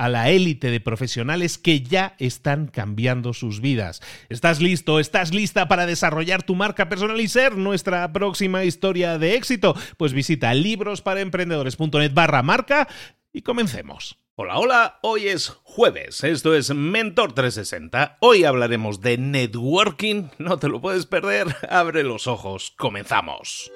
a la élite de profesionales que ya están cambiando sus vidas. ¿Estás listo? ¿Estás lista para desarrollar tu marca personal y ser nuestra próxima historia de éxito? Pues visita librosparaemprendedores.net barra marca y comencemos. Hola, hola, hoy es jueves, esto es Mentor 360, hoy hablaremos de networking, no te lo puedes perder, abre los ojos, comenzamos.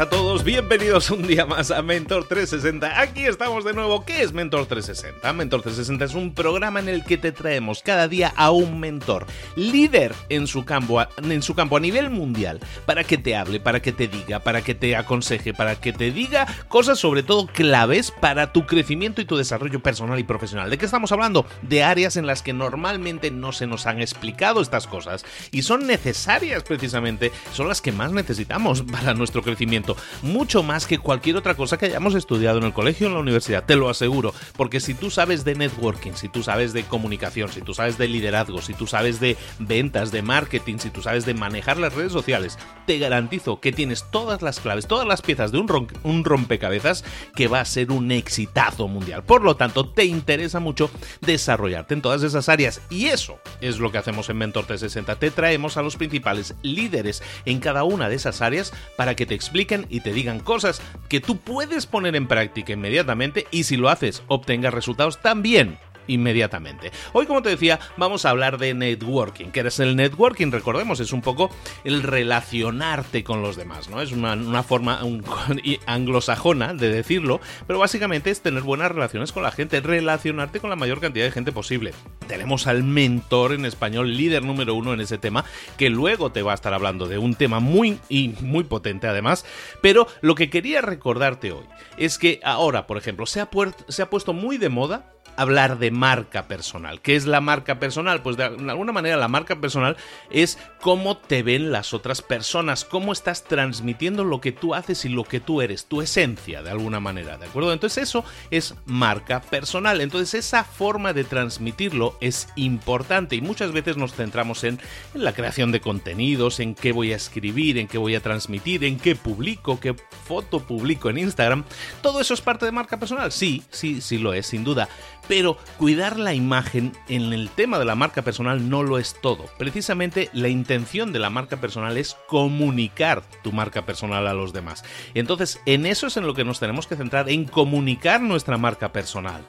A todos, bienvenidos un día más a Mentor 360. Aquí estamos de nuevo. ¿Qué es Mentor 360? Mentor 360 es un programa en el que te traemos cada día a un mentor, líder en su campo, en su campo a nivel mundial, para que te hable, para que te diga, para que te aconseje, para que te diga cosas sobre todo claves para tu crecimiento y tu desarrollo personal y profesional. ¿De qué estamos hablando? De áreas en las que normalmente no se nos han explicado estas cosas y son necesarias precisamente, son las que más necesitamos para nuestro crecimiento mucho más que cualquier otra cosa que hayamos estudiado en el colegio o en la universidad, te lo aseguro, porque si tú sabes de networking, si tú sabes de comunicación, si tú sabes de liderazgo, si tú sabes de ventas, de marketing, si tú sabes de manejar las redes sociales, te garantizo que tienes todas las claves, todas las piezas de un, un rompecabezas que va a ser un exitazo mundial. Por lo tanto, te interesa mucho desarrollarte en todas esas áreas y eso es lo que hacemos en Mentor 360. Te traemos a los principales líderes en cada una de esas áreas para que te expliquen y te digan cosas que tú puedes poner en práctica inmediatamente y si lo haces obtengas resultados también inmediatamente. Hoy, como te decía, vamos a hablar de networking. ¿Qué es el networking? Recordemos, es un poco el relacionarte con los demás, ¿no? Es una, forma anglosajona de decirlo, pero básicamente es tener buenas relaciones con la gente, relacionarte con la mayor cantidad de gente posible. Tenemos al mentor en español, líder número uno en ese tema, que luego te va a estar hablando de un tema muy y muy potente además, pero lo que quería recordarte hoy es que ahora, por ejemplo, se ha, se ha puesto muy de moda hablar de marca personal. ¿Qué es la marca personal? Pues de alguna manera la marca personal es cómo te ven las otras personas, cómo estás transmitiendo lo que tú haces y lo que tú eres, tu esencia de alguna manera, ¿de acuerdo? Entonces eso es marca personal. Entonces esa forma de transmitirlo es importante y muchas veces nos centramos en, en la creación de contenidos, en qué voy a escribir, en qué voy a transmitir, en qué publico, qué foto publico en Instagram. Todo eso es parte de marca personal. Sí, sí, sí lo es, sin duda pero cuidar la imagen en el tema de la marca personal no lo es todo. Precisamente la intención de la marca personal es comunicar tu marca personal a los demás. Entonces, en eso es en lo que nos tenemos que centrar, en comunicar nuestra marca personal.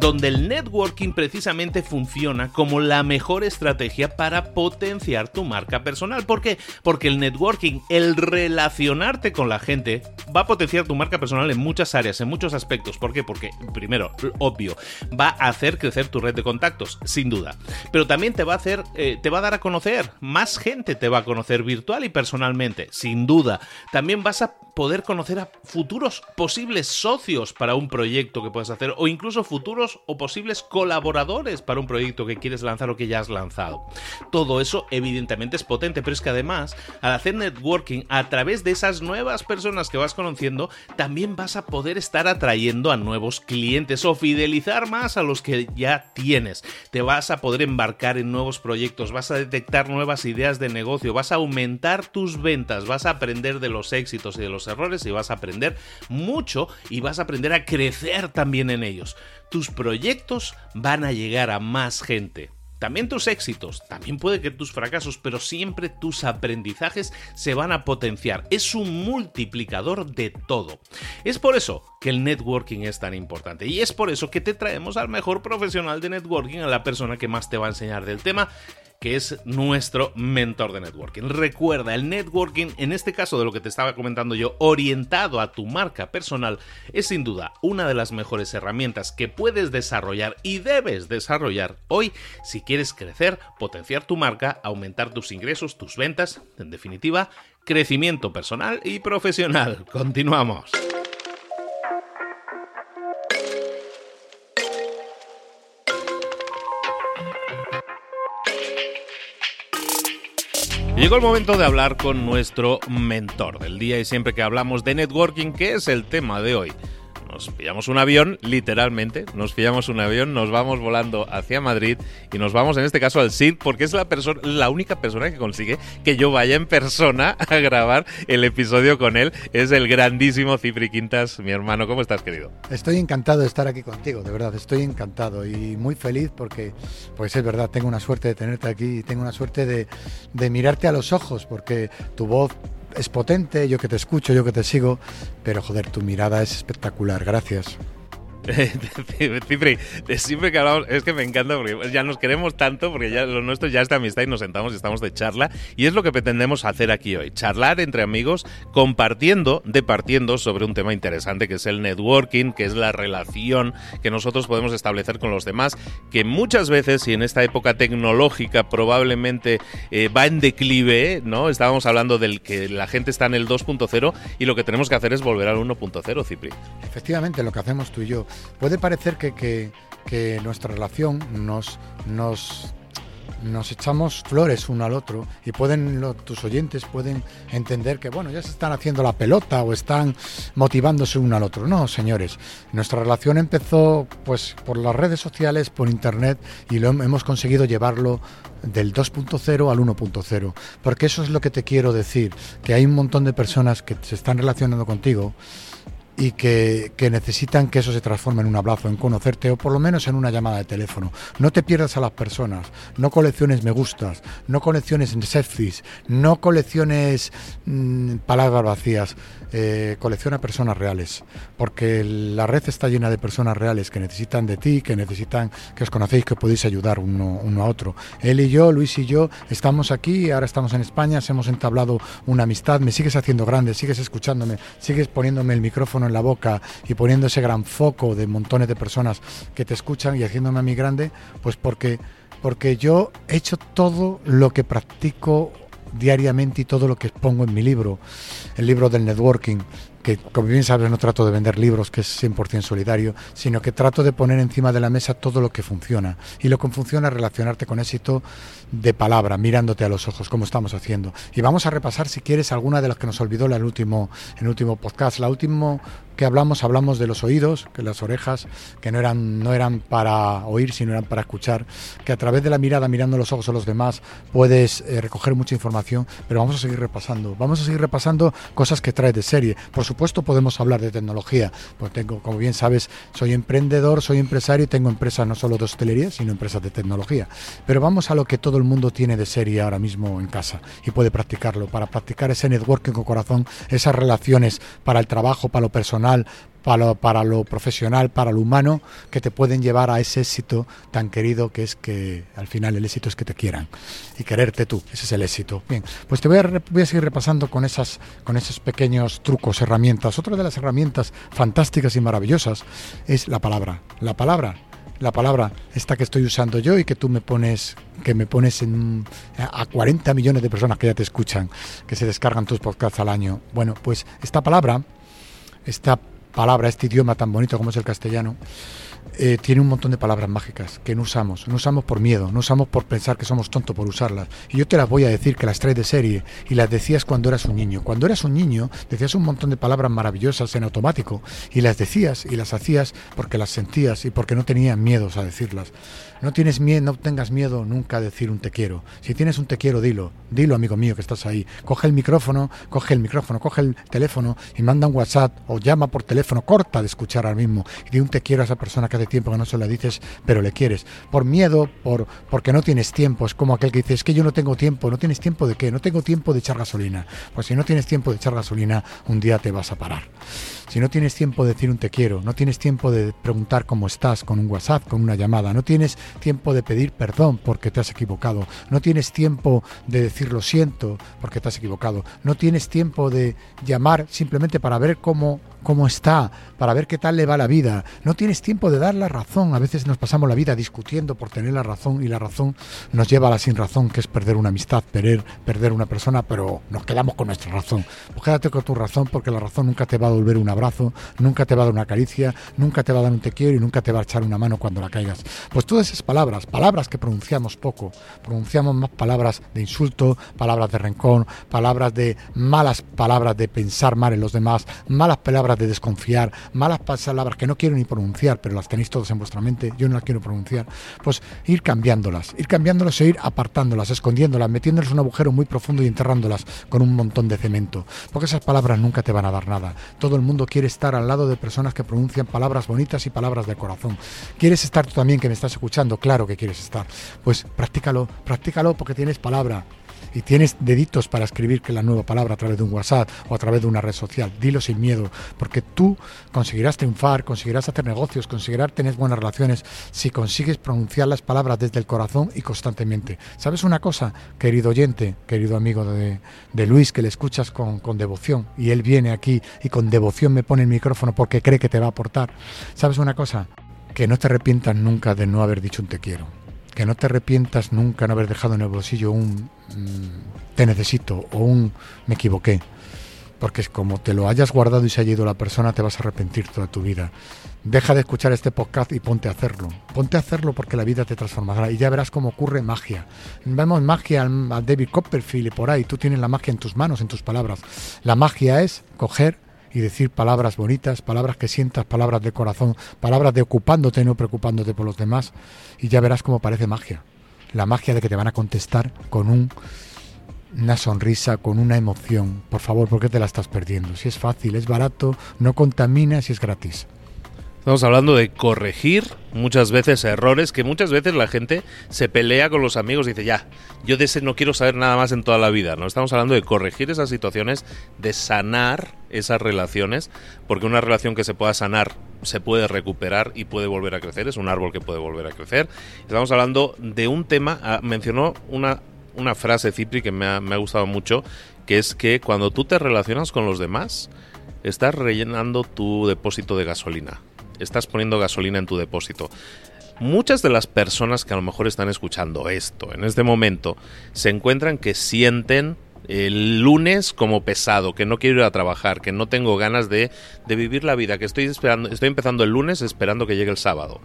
Donde el networking precisamente funciona como la mejor estrategia para potenciar tu marca personal. ¿Por qué? Porque el networking, el relacionarte con la gente, va a potenciar tu marca personal en muchas áreas, en muchos aspectos. ¿Por qué? Porque, primero, obvio, va a hacer crecer tu red de contactos, sin duda. Pero también te va a hacer, eh, te va a dar a conocer, más gente te va a conocer virtual y personalmente, sin duda. También vas a poder conocer a futuros posibles socios para un proyecto que puedas hacer o incluso futuros o posibles colaboradores para un proyecto que quieres lanzar o que ya has lanzado. Todo eso evidentemente es potente, pero es que además al hacer networking a través de esas nuevas personas que vas conociendo, también vas a poder estar atrayendo a nuevos clientes o fidelizar más a los que ya tienes. Te vas a poder embarcar en nuevos proyectos, vas a detectar nuevas ideas de negocio, vas a aumentar tus ventas, vas a aprender de los éxitos y de los errores y vas a aprender mucho y vas a aprender a crecer también en ellos. Tus proyectos van a llegar a más gente. También tus éxitos, también puede que tus fracasos, pero siempre tus aprendizajes se van a potenciar. Es un multiplicador de todo. Es por eso que el networking es tan importante y es por eso que te traemos al mejor profesional de networking, a la persona que más te va a enseñar del tema que es nuestro mentor de networking. Recuerda, el networking, en este caso de lo que te estaba comentando yo, orientado a tu marca personal, es sin duda una de las mejores herramientas que puedes desarrollar y debes desarrollar hoy si quieres crecer, potenciar tu marca, aumentar tus ingresos, tus ventas, en definitiva, crecimiento personal y profesional. Continuamos. Llegó el momento de hablar con nuestro mentor del día y siempre que hablamos de networking, que es el tema de hoy nos pillamos un avión, literalmente, nos pillamos un avión, nos vamos volando hacia Madrid y nos vamos en este caso al SID porque es la, persona, la única persona que consigue que yo vaya en persona a grabar el episodio con él. Es el grandísimo Cipri Quintas, mi hermano. ¿Cómo estás, querido? Estoy encantado de estar aquí contigo, de verdad, estoy encantado y muy feliz porque, pues es verdad, tengo una suerte de tenerte aquí y tengo una suerte de, de mirarte a los ojos porque tu voz es potente, yo que te escucho, yo que te sigo, pero joder, tu mirada es espectacular. Gracias. Cipri, siempre que hablamos, es que me encanta porque ya nos queremos tanto, porque ya lo nuestro ya es de amistad y nos sentamos y estamos de charla. Y es lo que pretendemos hacer aquí hoy: charlar entre amigos, compartiendo, departiendo sobre un tema interesante que es el networking, que es la relación que nosotros podemos establecer con los demás, que muchas veces, y en esta época tecnológica probablemente eh, va en declive, ¿no? Estábamos hablando del que la gente está en el 2.0 y lo que tenemos que hacer es volver al 1.0, Cipri. Efectivamente, lo que hacemos tú y yo puede parecer que, nuestra relación nos, nos, nos echamos flores uno al otro y pueden tus oyentes pueden entender que bueno ya se están haciendo la pelota o están motivándose uno al otro. No señores nuestra relación empezó pues por las redes sociales por internet y lo hemos conseguido llevarlo del 2.0 al 1.0 porque eso es lo que te quiero decir que hay un montón de personas que se están relacionando contigo y que, necesitan que eso se transforme en un abrazo, en conocerte o por lo menos en una llamada de teléfono. No te pierdas a las personas, no colecciones me gustas, no colecciones selfies, no colecciones mm, palabras vacías, eh, colecciona personas reales, porque la red está llena de personas reales que necesitan de ti, que necesitan que os conocéis, que podéis ayudar uno, uno a otro. Él y yo, Luis y yo, estamos aquí, ahora estamos en España, hemos entablado una amistad, me sigues haciendo grande, sigues escuchándome, sigues poniéndome el micrófono en la boca y poniendo ese gran foco de montones de personas que te escuchan y haciéndome a mí grande, pues porque, porque yo he hecho todo lo que practico diariamente y todo lo que expongo en mi libro, el libro del networking, que como bien sabes no trato de vender libros que es 100% solidario, sino que trato de poner encima de la mesa todo lo que funciona. Y lo que funciona es relacionarte con éxito de palabra, mirándote a los ojos, como estamos haciendo. Y vamos a repasar, si quieres, alguna de las que nos olvidó en el último, el último podcast. La último que hablamos, hablamos de los oídos, que las orejas, que no eran, no eran para oír, sino eran para escuchar, que a través de la mirada, mirando los ojos a los demás, puedes eh, recoger mucha información, pero vamos a seguir repasando. Vamos a seguir repasando cosas que traes de serie. Por supuesto podemos hablar de tecnología, pues tengo, como bien sabes, soy emprendedor, soy empresario y tengo empresas no solo de hostelería, sino empresas de tecnología. Pero vamos a lo que todo el mundo tiene de serie ahora mismo en casa y puede practicarlo, para practicar ese networking con corazón, esas relaciones para el trabajo, para lo personal, para lo, profesional, para lo humano, que te pueden llevar a ese éxito tan querido que es que al final el éxito es que te quieran y quererte tú, ese es el éxito. Bien, pues te voy a, voy a seguir repasando con, esas, con esos pequeños trucos, herramientas. Otra de las herramientas fantásticas y maravillosas es la palabra. La palabra la palabra esta que estoy usando yo y que tú me pones que me pones en, a 40 millones de personas que ya te escuchan, que se descargan tus podcasts al año. Bueno, pues esta palabra, esta palabra, este idioma tan bonito como es el castellano, eh, tiene un montón de palabras mágicas que no usamos. No usamos por miedo, no usamos por pensar que somos tontos por usarlas. Y yo te las voy a decir que las traes de serie y las decías cuando eras un niño. Cuando eras un niño decías un montón de palabras maravillosas en automático y las decías y las hacías porque las sentías y porque no tenías miedos a decirlas. No tienes miedo, no tengas miedo nunca a decir un te quiero. Si tienes un te quiero, dilo. Dilo, amigo mío, que estás ahí. Coge el micrófono, coge el micrófono, coge el teléfono y manda un WhatsApp o llama por teléfono, corta de escuchar ahora mismo y di un te quiero a esa persona que hace tiempo que no se la dices, pero le quieres. Por miedo, por porque no tienes tiempo. Es como aquel que dice, es que yo no tengo tiempo. ¿No tienes tiempo de qué? No tengo tiempo de echar gasolina. Pues si no tienes tiempo de echar gasolina, un día te vas a parar. Si no tienes tiempo de decir un te quiero, no tienes tiempo de preguntar cómo estás con un WhatsApp, con una llamada, no tienes tiempo de pedir perdón porque te has equivocado, no tienes tiempo de decir lo siento porque te has equivocado, no tienes tiempo de llamar simplemente para ver cómo cómo está, para ver qué tal le va la vida. No tienes tiempo de dar la razón. A veces nos pasamos la vida discutiendo por tener la razón y la razón nos lleva a la sin razón, que es perder una amistad, perder, perder una persona, pero nos quedamos con nuestra razón. Pues quédate con tu razón porque la razón nunca te va a devolver un abrazo, nunca te va a dar una caricia, nunca te va a dar un te quiero y nunca te va a echar una mano cuando la caigas. Pues todas esas palabras, palabras que pronunciamos poco, pronunciamos más palabras de insulto, palabras de rencor, palabras de malas palabras de pensar mal en los demás, malas palabras de desconfiar, malas palabras que no quiero ni pronunciar, pero las tenéis todos en vuestra mente, yo no las quiero pronunciar, pues ir cambiándolas, ir cambiándolas e ir apartándolas, escondiéndolas, metiéndolas en un agujero muy profundo y enterrándolas con un montón de cemento, porque esas palabras nunca te van a dar nada. Todo el mundo quiere estar al lado de personas que pronuncian palabras bonitas y palabras de corazón. ¿Quieres estar tú también que me estás escuchando? Claro que quieres estar. Pues practícalo, practícalo porque tienes palabra, y tienes deditos para escribir que la nueva palabra a través de un WhatsApp o a través de una red social. Dilo sin miedo, porque tú conseguirás triunfar, conseguirás hacer negocios, conseguirás tener buenas relaciones si consigues pronunciar las palabras desde el corazón y constantemente. ¿Sabes una cosa, querido oyente, querido amigo de, Luis, que le escuchas con, con devoción y él viene aquí y con devoción me pone el micrófono porque cree que te va a aportar? ¿Sabes una cosa? Que no te arrepientas nunca de no haber dicho un te quiero que no te arrepientas nunca no haber dejado en el bolsillo un mm, te necesito o un me equivoqué. Porque es como te lo hayas guardado y se haya ido la persona, te vas a arrepentir toda tu vida. Deja de escuchar este podcast y ponte a hacerlo. Ponte a hacerlo porque la vida te transformará y ya verás cómo ocurre magia. Vemos magia al, David Copperfield y por ahí. Tú tienes la magia en tus manos, en tus palabras. La magia es coger y decir palabras bonitas, palabras que sientas, palabras de corazón, palabras de ocupándote, no preocupándote por los demás, y ya verás cómo parece magia. La magia de que te van a contestar con un, una sonrisa, con una emoción. Por favor, ¿por qué te la estás perdiendo? Si es fácil, es barato, no contamina, si es gratis. Estamos hablando de corregir muchas veces errores que muchas veces la gente se pelea con los amigos y dice, ya, yo de ese no quiero saber nada más en toda la vida. No estamos hablando de corregir esas situaciones, de sanar esas relaciones, porque una relación que se pueda sanar se puede recuperar y puede volver a crecer, es un árbol que puede volver a crecer. Estamos hablando de un tema, ah, mencionó una, una frase Cipri que me ha, me ha gustado mucho, que es que cuando tú te relacionas con los demás, estás rellenando tu depósito de gasolina estás poniendo gasolina en tu depósito. Muchas de las personas que a lo mejor están escuchando esto en este momento se encuentran que sienten el lunes como pesado, que no quiero ir a trabajar, que no tengo ganas de, de vivir la vida, que estoy esperando, estoy empezando el lunes esperando que llegue el sábado.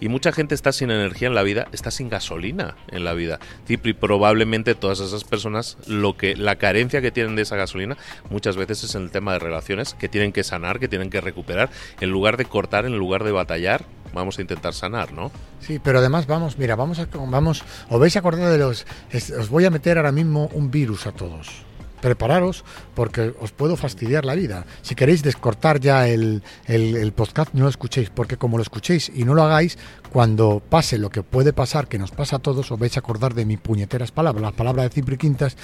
Y mucha gente está sin energía en la vida, está sin gasolina en la vida. Cipri, probablemente todas esas personas, lo que, la carencia que tienen de esa gasolina, muchas veces es en el tema de relaciones, que tienen que sanar, que tienen que recuperar. En lugar de cortar, en lugar de batallar, vamos a intentar sanar, ¿no? Sí, pero además vamos, mira, vamos a, vamos, os vais a acordar de los, os voy a meter ahora mismo un virus a todos prepararos porque os puedo fastidiar la vida. Si queréis descortar ya el, el, podcast, no lo escuchéis, porque como lo escuchéis y no lo hagáis, cuando pase lo que puede pasar, que nos pasa a todos, os vais a acordar de mis puñeteras palabras, las palabras de Cipri Quintas,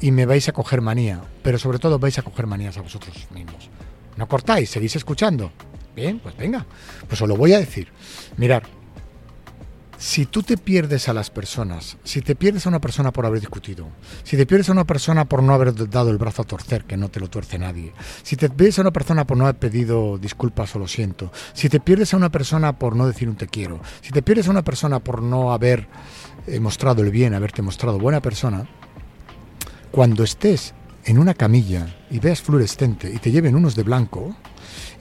y me vais a coger manía. Pero sobre todo vais a coger manías a vosotros mismos. No cortáis, seguís escuchando. Bien, pues venga, pues os lo voy a decir. Mirar, si tú te pierdes a las personas, si te pierdes a una persona por haber discutido, si te pierdes a una persona por no haber dado el brazo a torcer, que no te lo tuerce nadie, si te pierdes a una persona por no haber pedido disculpas o lo siento, si te pierdes a una persona por no decir un te quiero, si te pierdes a una persona por no haber eh, mostrado el bien, haberte mostrado buena persona, cuando estés en una camilla y veas fluorescente y te lleven unos de blanco,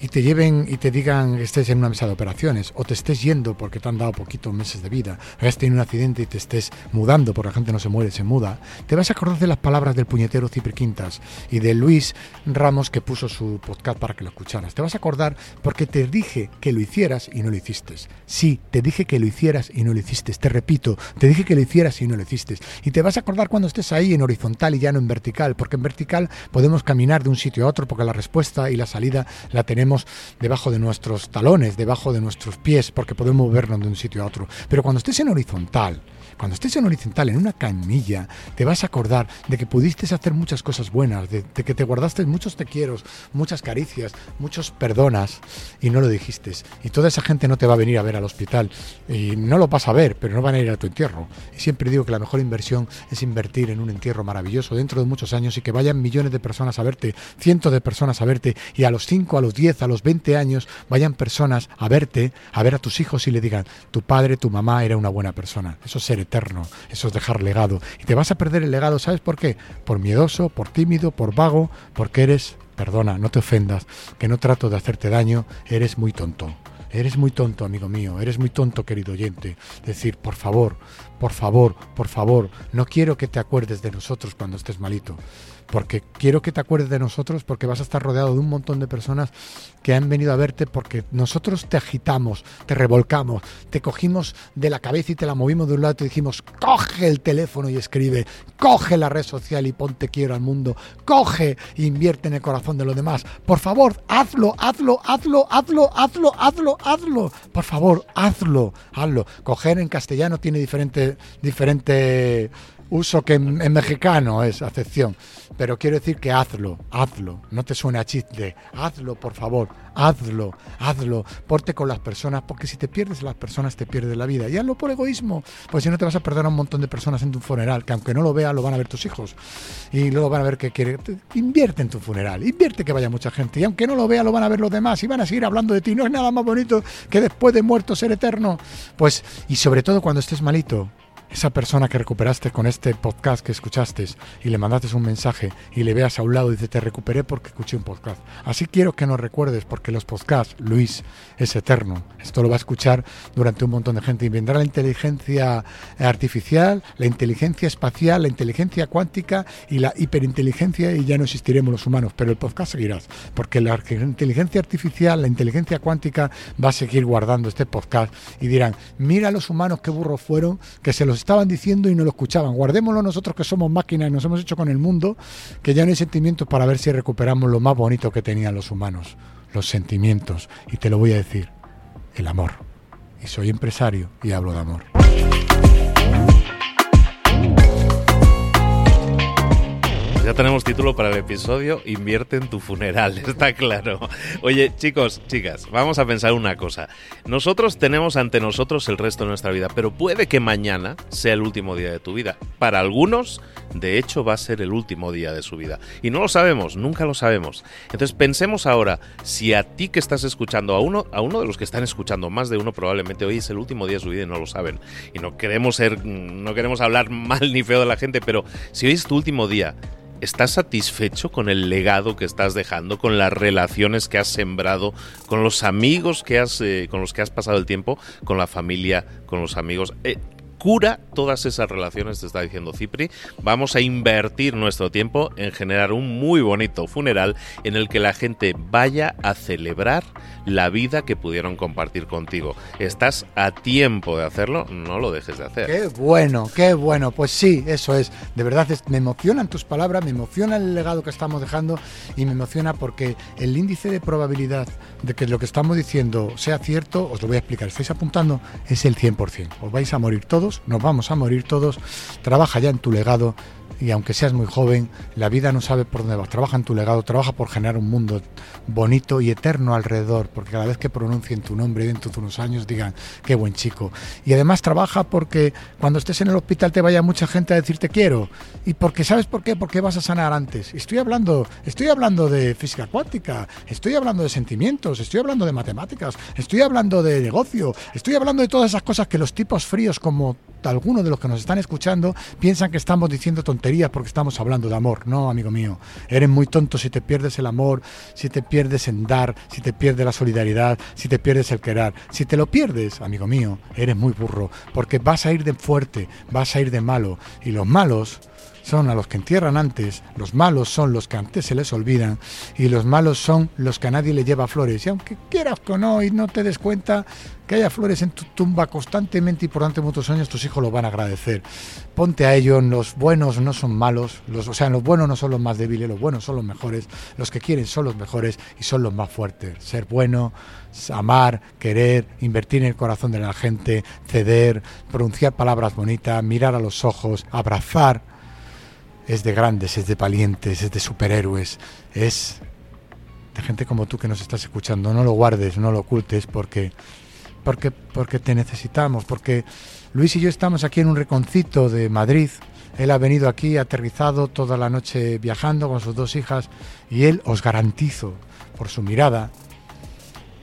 y te lleven y te digan que estés en una mesa de operaciones o te estés yendo porque te han dado poquitos meses de vida, has tenido un accidente y te estés mudando porque la gente no se muere, se muda, te vas a acordar de las palabras del puñetero Cipri Quintas y de Luis Ramos que puso su podcast para que lo escucharas. Te vas a acordar porque te dije que lo hicieras y no lo hiciste. Sí, te dije que lo hicieras y no lo hiciste. Te repito, te dije que lo hicieras y no lo hiciste. Y te vas a acordar cuando estés ahí en horizontal y ya no en vertical, porque en vertical podemos caminar de un sitio a otro porque la respuesta y la salida la tenemos debajo de nuestros talones, debajo de nuestros pies, porque podemos movernos de un sitio a otro. Pero cuando estés en horizontal, cuando estés en horizontal, en una camilla, te vas a acordar de que pudiste hacer muchas cosas buenas, de, que te guardaste muchos te quiero, muchas caricias, muchos perdonas y no lo dijiste. Y toda esa gente no te va a venir a ver al hospital y no lo vas a ver, pero no van a ir a tu entierro. Y siempre digo que la mejor inversión es invertir en un entierro maravilloso dentro de muchos años y que vayan millones de personas a verte, cientos de personas a verte y a los 5, a los 10, a los 20 años vayan personas a verte, a ver a tus hijos y le digan, tu padre, tu mamá era una buena persona. Eso es ser eterno, eso es dejar legado. Y te vas a perder el legado, ¿sabes por qué? Por miedoso, por tímido, por vago, porque eres, perdona, no te ofendas, que no trato de hacerte daño, eres muy tonto. Eres muy tonto, amigo mío, eres muy tonto, querido oyente. Decir, por favor, por favor, por favor, no quiero que te acuerdes de nosotros cuando estés malito porque quiero que te acuerdes de nosotros, porque vas a estar rodeado de un montón de personas que han venido a verte porque nosotros te agitamos, te revolcamos, te cogimos de la cabeza y te la movimos de un lado y te dijimos, coge el teléfono y escribe, coge la red social y ponte quiero al mundo, coge e invierte en el corazón de los demás. Por favor, hazlo, hazlo, hazlo, hazlo, hazlo, hazlo, hazlo. Por favor, hazlo, hazlo. Coger en castellano tiene diferente, diferente uso que en, mexicano es acepción. Pero quiero decir que hazlo, hazlo. No te suene a chiste. Hazlo, por favor. Hazlo, hazlo. Porte con las personas, porque si te pierdes las personas, te pierdes la vida. Y hazlo por egoísmo. Pues si no, te vas a perder a un montón de personas en tu funeral, que aunque no lo vean, lo van a ver tus hijos. Y luego van a ver que quiere. Invierte en tu funeral. Invierte que vaya mucha gente. Y aunque no lo vea, lo van a ver los demás. Y van a seguir hablando de ti. No es nada más bonito que después de muerto ser eterno. Pues, y sobre todo cuando estés malito, esa persona que recuperaste con este podcast que escuchaste y le mandaste un mensaje y le veas a un lado y dice te recuperé porque escuché un podcast. Así quiero que nos recuerdes porque los podcasts, Luis, es eterno. Esto lo va a escuchar durante un montón de gente y vendrá la inteligencia artificial, la inteligencia espacial, la inteligencia cuántica y la hiperinteligencia y ya no existiremos los humanos, pero el podcast seguirás porque la inteligencia artificial, la inteligencia cuántica va a seguir guardando este podcast y dirán, mira los humanos qué burros fueron que se los estaban diciendo y no lo escuchaban. Guardémoslo nosotros que somos máquinas y nos hemos hecho con el mundo, que ya no hay sentimientos para ver si recuperamos lo más bonito que tenían los humanos, los sentimientos. Y te lo voy a decir, el amor. Y soy empresario y hablo de amor. Ya tenemos título para el episodio Invierte en tu funeral, está claro. Oye, chicos, chicas, vamos a pensar una cosa. Nosotros tenemos ante nosotros el resto de nuestra vida, pero puede que mañana sea el último día de tu vida. Para algunos, de hecho, va a ser el último día de su vida. Y no lo sabemos, nunca lo sabemos. Entonces pensemos ahora, si a ti que estás escuchando, a uno, a uno de los que están escuchando, más de uno probablemente hoy es el último día de su vida y no lo saben. Y no queremos ser, no queremos hablar mal ni feo de la gente, pero si hoy es tu último día, ¿Estás satisfecho con el legado que estás dejando, con las relaciones que has sembrado, con los amigos que has, eh, con los que has pasado el tiempo, con la familia, con los amigos? Eh, cura todas esas relaciones, te está diciendo Cipri. Vamos a invertir nuestro tiempo en generar un muy bonito funeral en el que la gente vaya a celebrar la vida que pudieron compartir contigo. Estás a tiempo de hacerlo, no lo dejes de hacer. Qué bueno, qué bueno. Pues sí, eso es. De verdad, me emocionan tus palabras, me emociona el legado que estamos dejando y me emociona porque el índice de probabilidad de que lo que estamos diciendo sea cierto, os lo voy a explicar, estáis apuntando, es el 100%. Os vais a morir todos, nos vamos a morir todos. Trabaja ya en tu legado y aunque seas muy joven, la vida no sabe por dónde vas. Trabaja en tu legado, trabaja por generar un mundo bonito y eterno alrededor, porque cada vez que pronuncien tu nombre dentro de unos años digan, qué buen chico. Y además trabaja porque cuando estés en el hospital te vaya mucha gente a decir te quiero. Y porque, ¿sabes por qué? Porque vas a sanar antes. Estoy hablando, estoy hablando de física cuántica, estoy hablando de sentimientos, estoy hablando de matemáticas, estoy hablando de negocio, estoy hablando de todas esas cosas que los tipos fríos como algunos de los que nos están escuchando piensan que estamos diciendo tonterías porque estamos hablando de amor. No, amigo mío, eres muy tonto si te pierdes el amor, si te pierdes en dar, si te pierdes la solidaridad, si te pierdes el querer. Si te lo pierdes, amigo mío, eres muy burro, porque vas a ir de fuerte, vas a ir de malo, y los malos son a los que entierran antes, los malos son los que antes se les olvidan y los malos son los que a nadie le lleva flores. Y aunque quieras que no y no te des cuenta que haya flores en tu tumba constantemente y por durante muchos años, tus hijos lo van a agradecer. Ponte a ello, los buenos no son malos, los, o sea, los buenos no son los más débiles, los buenos son los mejores, los que quieren son los mejores y son los más fuertes. Ser bueno, amar, querer, invertir en el corazón de la gente, ceder, pronunciar palabras bonitas, mirar a los ojos, abrazar es de grandes, es de valientes, es de superhéroes, es de gente como tú que nos estás escuchando. No lo guardes, no lo ocultes, porque, porque, porque te necesitamos, porque Luis y yo estamos aquí en un reconcito de Madrid. Él ha venido aquí aterrizado toda la noche viajando con sus dos hijas y él os garantizo por su mirada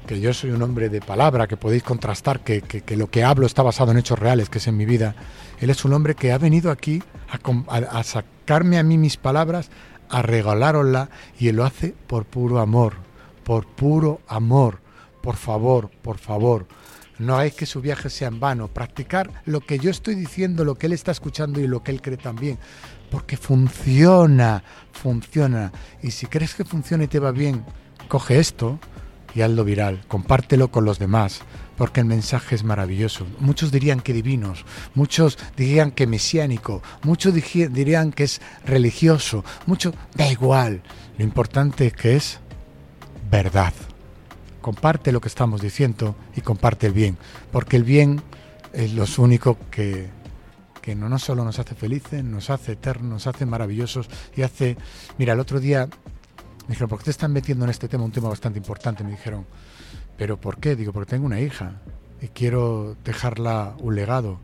que yo soy un hombre de palabra, que podéis contrastar, que, que, lo que hablo está basado en hechos reales, que es en mi vida. Él es un hombre que ha venido aquí a, sacarme a mí mis palabras, a regalárosla y él lo hace por puro amor, por puro amor. Por favor, por favor, no hay que su viaje sea en vano. Practicar lo que yo estoy diciendo, lo que él está escuchando y lo que él cree también. Porque funciona, funciona. Y si crees que funciona y te va bien, coge esto, y hazlo viral, compártelo con los demás, porque el mensaje es maravilloso. Muchos dirían que divinos, muchos dirían que mesiánico, muchos dirían que es religioso, mucho da igual. Lo importante es que es verdad. Comparte lo que estamos diciendo y comparte el bien, porque el bien es lo único que, que no, no solo nos hace felices, nos hace eternos, nos hace maravillosos y hace... Mira, el otro día me dijeron, ¿por qué te están metiendo en este tema? Un tema bastante importante. Me dijeron, ¿pero por qué? Digo, porque tengo una hija y quiero dejarla un legado.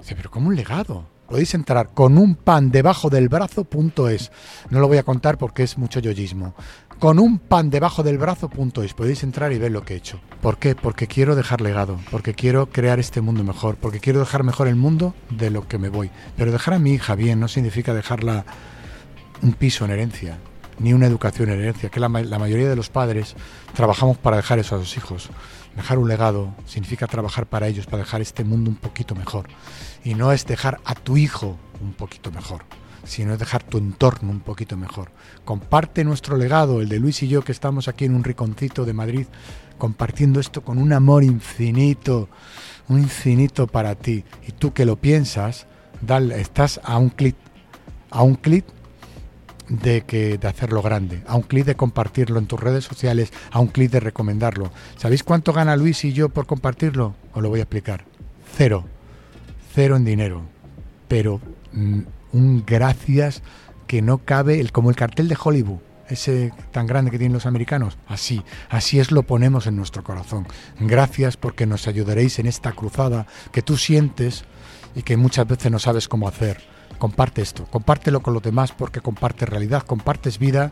Dice, ¿pero cómo un legado? Podéis entrar con un pan debajo del brazo.es. No lo voy a contar porque es mucho yoyismo. Con un pan debajo del brazo.es. Podéis entrar y ver lo que he hecho. ¿Por qué? Porque quiero dejar legado. Porque quiero crear este mundo mejor. Porque quiero dejar mejor el mundo de lo que me voy. Pero dejar a mi hija bien no significa dejarla un piso en herencia ni una educación en herencia, que la, mayoría de los padres trabajamos para dejar eso a los hijos. Dejar un legado significa trabajar para ellos, para dejar este mundo un poquito mejor. Y no es dejar a tu hijo un poquito mejor, sino es dejar tu entorno un poquito mejor. Comparte nuestro legado, el de Luis y yo, que estamos aquí en un riconcito de Madrid, compartiendo esto con un amor infinito, un infinito para ti. Y tú que lo piensas, dale, estás a un clic, a un clic de, que, de hacerlo grande, a un clic de compartirlo en tus redes sociales, a un clic de recomendarlo. ¿Sabéis cuánto gana Luis y yo por compartirlo? Os lo voy a explicar. Cero. Cero en dinero. Pero mm, un gracias que no cabe, el, como el cartel de Hollywood, ese tan grande que tienen los americanos. Así, así es lo ponemos en nuestro corazón. Gracias porque nos ayudaréis en esta cruzada que tú sientes y que muchas veces no sabes cómo hacer comparte esto, compártelo con los demás porque compartes realidad, compartes vida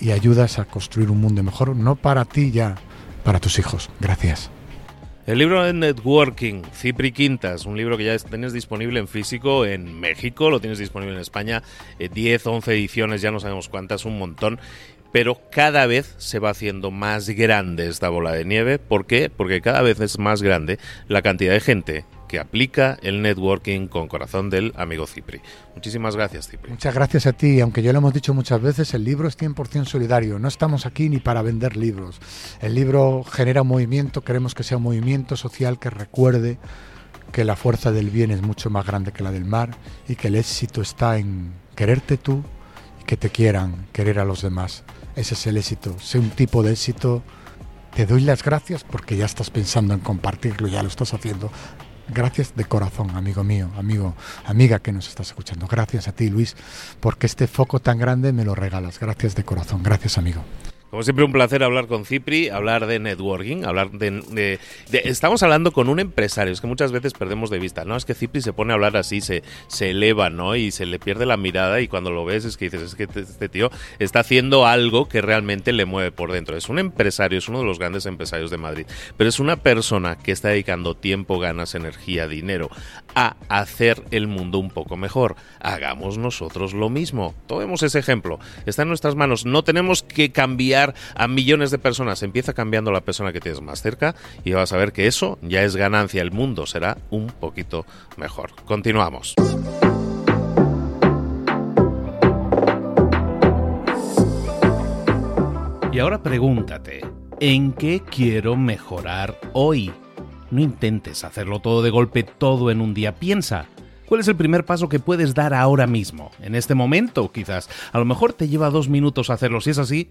y ayudas a construir un mundo mejor, no para ti ya, para tus hijos. Gracias. El libro de Networking, Cipri Quintas, un libro que ya tienes disponible en físico en México, lo tienes disponible en España, 10, eh, 11 ediciones, ya no sabemos cuántas, un montón pero cada vez se va haciendo más grande esta bola de nieve. ¿Por qué? Porque cada vez es más grande la cantidad de gente que aplica el networking con corazón del amigo Cipri. Muchísimas gracias, Cipri. Muchas gracias a ti, aunque ya lo hemos dicho muchas veces, el libro es 100% solidario. No estamos aquí ni para vender libros. El libro genera movimiento, queremos que sea un movimiento social que recuerde que la fuerza del bien es mucho más grande que la del mar y que el éxito está en quererte tú y que te quieran, querer a los demás. Ese es el éxito. Sé un tipo de éxito. Te doy las gracias porque ya estás pensando en compartirlo, ya lo estás haciendo Gracias de corazón, amigo mío, amigo, amiga que nos estás escuchando. Gracias a ti, Luis, porque este foco tan grande me lo regalas. Gracias de corazón. Gracias, amigo. Como siempre, un placer hablar con Cipri, hablar de networking, hablar de, Estamos hablando con un empresario, es que muchas veces perdemos de vista, ¿no? Es que Cipri se pone a hablar así, se, eleva, ¿no? Y se le pierde la mirada y cuando lo ves es que dices, es que este, este tío está haciendo algo que realmente le mueve por dentro. Es un empresario, es uno de los grandes empresarios de Madrid, pero es una persona que está dedicando tiempo, ganas, energía, dinero a hacer el mundo un poco mejor. Hagamos nosotros lo mismo. Tomemos ese ejemplo. Está en nuestras manos. No tenemos que cambiar a millones de personas. Empieza cambiando la persona que tienes más cerca y vas a ver que eso ya es ganancia. El mundo será un poquito mejor. Continuamos. Y ahora pregúntate, ¿en qué quiero mejorar hoy? No intentes hacerlo todo de golpe, todo en un día. Piensa, ¿Cuál es el primer paso que puedes dar ahora mismo? En este momento, quizás. A lo mejor te lleva dos minutos hacerlo. Si es así,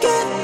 get